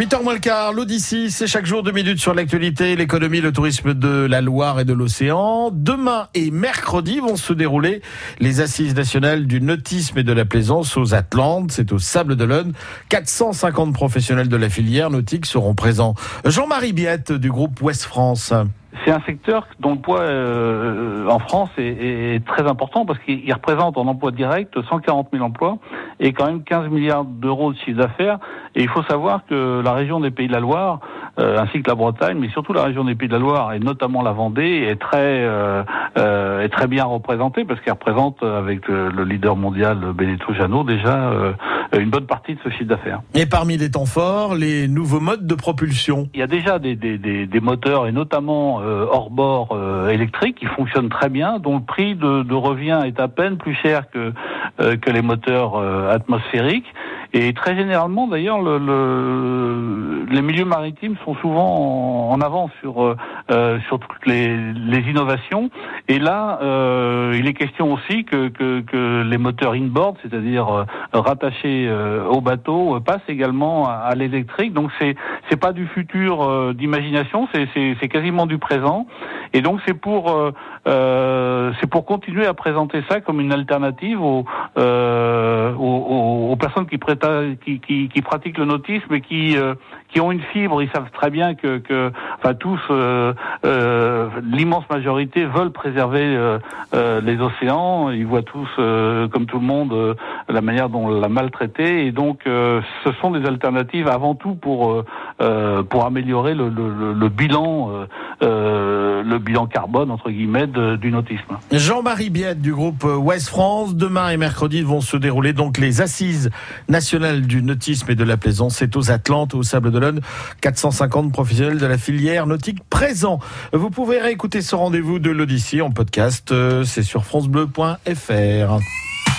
8h moins le quart, l'Odyssée, c'est chaque jour deux minutes sur l'actualité, l'économie, le tourisme de la Loire et de l'océan. Demain et mercredi vont se dérouler les assises nationales du nautisme et de la plaisance aux Atlantes. C'est au Sable d'Olonne. 450 professionnels de la filière nautique seront présents. Jean-Marie Biette du groupe Ouest France. C'est un secteur dont le poids euh, en France est, est, très important parce qu'il représente en emploi direct 140 000 emplois et quand même 15 milliards d'euros de chiffre d'affaires. Et il faut savoir que la région des Pays de la Loire, euh, ainsi que la Bretagne, mais surtout la région des Pays de la Loire et notamment la Vendée, est très euh, est très bien représentée parce qu'elle représente avec le, leader mondial Benito Jano déjà euh, une bonne partie de ce chiffre d'affaires. Et parmi les temps forts, les nouveaux modes de propulsion. Il y a déjà des, des, des, des moteurs et notamment euh, hors bord euh, électriques qui fonctionnent très bien, dont le prix de, de revient est à peine plus cher que euh, que les moteurs atmosphériques. Et très généralement, d'ailleurs, le, le, les milieux maritimes sont souvent en, avance sur euh, sur toutes les, innovations. Et là, euh, il est question aussi que, que, que les moteurs inboard, c'est-à-dire rattachés au bateau, passent également à, à l'électrique. Donc c'est c'est pas du futur d'imagination, c'est quasiment du présent. Et donc c'est pour euh, euh, c'est pour continuer à présenter ça comme une alternative aux, euh, aux, aux, personnes qui, qui, qui, qui, pratiquent le nautisme et qui euh, qui ont une fibre. Ils savent très bien que, que enfin tous euh, euh, l'immense majorité veulent préserver les océans. Ils voient tous comme tout le monde la manière dont on l'a maltraité et donc ce sont des alternatives avant tout pour pour améliorer le, le, le bilan le bilan carbone entre guillemets du nautisme. Jean-Marie Biette du groupe West France. Demain et mercredi vont se dérouler donc les assises nationales du nautisme et de la plaisance. C'est aux Atlantes, au Sable d'Olonne. 450 professionnels de la filière nautique présents. Vous pouvez réécouter ce rendez-vous de l'Odyssée en podcast. C'est sur francebleu.fr.